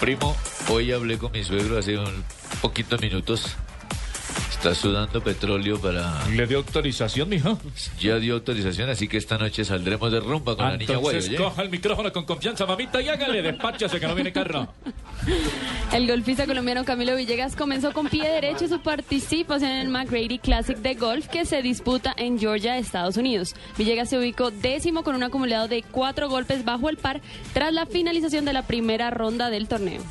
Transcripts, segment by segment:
Primo, hoy hablé con mi suegro hace un poquitos minutos. Está sudando petróleo para... ¿Le dio autorización, mijo? Ya dio autorización, así que esta noche saldremos de rumba con la niña guay, Entonces ¿oye? coja el micrófono con confianza, mamita, y hágale, despáchase que no viene carro. El golfista colombiano Camilo Villegas comenzó con pie derecho su participación en el McGrady Classic de golf que se disputa en Georgia, Estados Unidos. Villegas se ubicó décimo con un acumulado de cuatro golpes bajo el par tras la finalización de la primera ronda del torneo.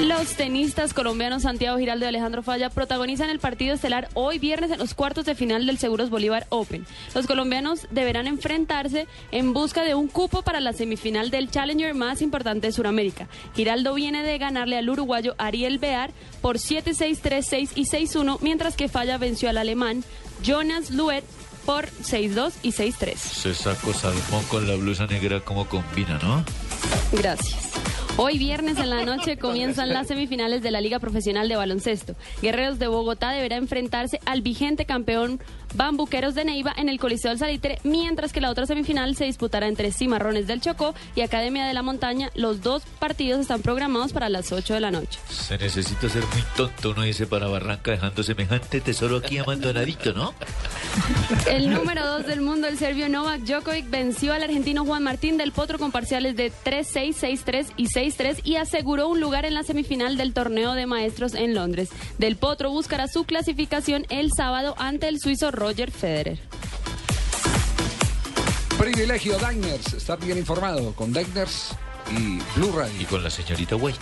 Los tenistas colombianos Santiago Giraldo y Alejandro Falla protagonizan el partido estelar hoy viernes en los cuartos de final del Seguros Bolívar Open. Los colombianos deberán enfrentarse en busca de un cupo para la semifinal del Challenger más importante de Sudamérica. Giraldo viene de ganarle al uruguayo Ariel Bear por 7-6, 3-6 y 6-1, mientras que Falla venció al alemán Jonas Luet por 6-2 y 6-3. Se sacó salmón con la blusa negra, como combina, ¿no? Gracias. Hoy viernes en la noche comienzan las semifinales de la Liga Profesional de Baloncesto. Guerreros de Bogotá deberá enfrentarse al vigente campeón Bambuqueros de Neiva en el Coliseo del Salitre, mientras que la otra semifinal se disputará entre Cimarrones del Chocó y Academia de la Montaña. Los dos partidos están programados para las 8 de la noche. Se necesita ser muy tonto, uno dice para Barranca, dejando semejante tesoro aquí abandonadito, ¿no? El número 2 del mundo, el serbio Novak Djokovic, venció al argentino Juan Martín del Potro con parciales de 3-6, 6-3 y 6-3 y aseguró un lugar en la semifinal del torneo de maestros en Londres. Del Potro buscará su clasificación el sábado ante el suizo Roger Federer. Privilegio Diners, estar bien informado con Diners y Blue Radio. Y con la señorita Güey.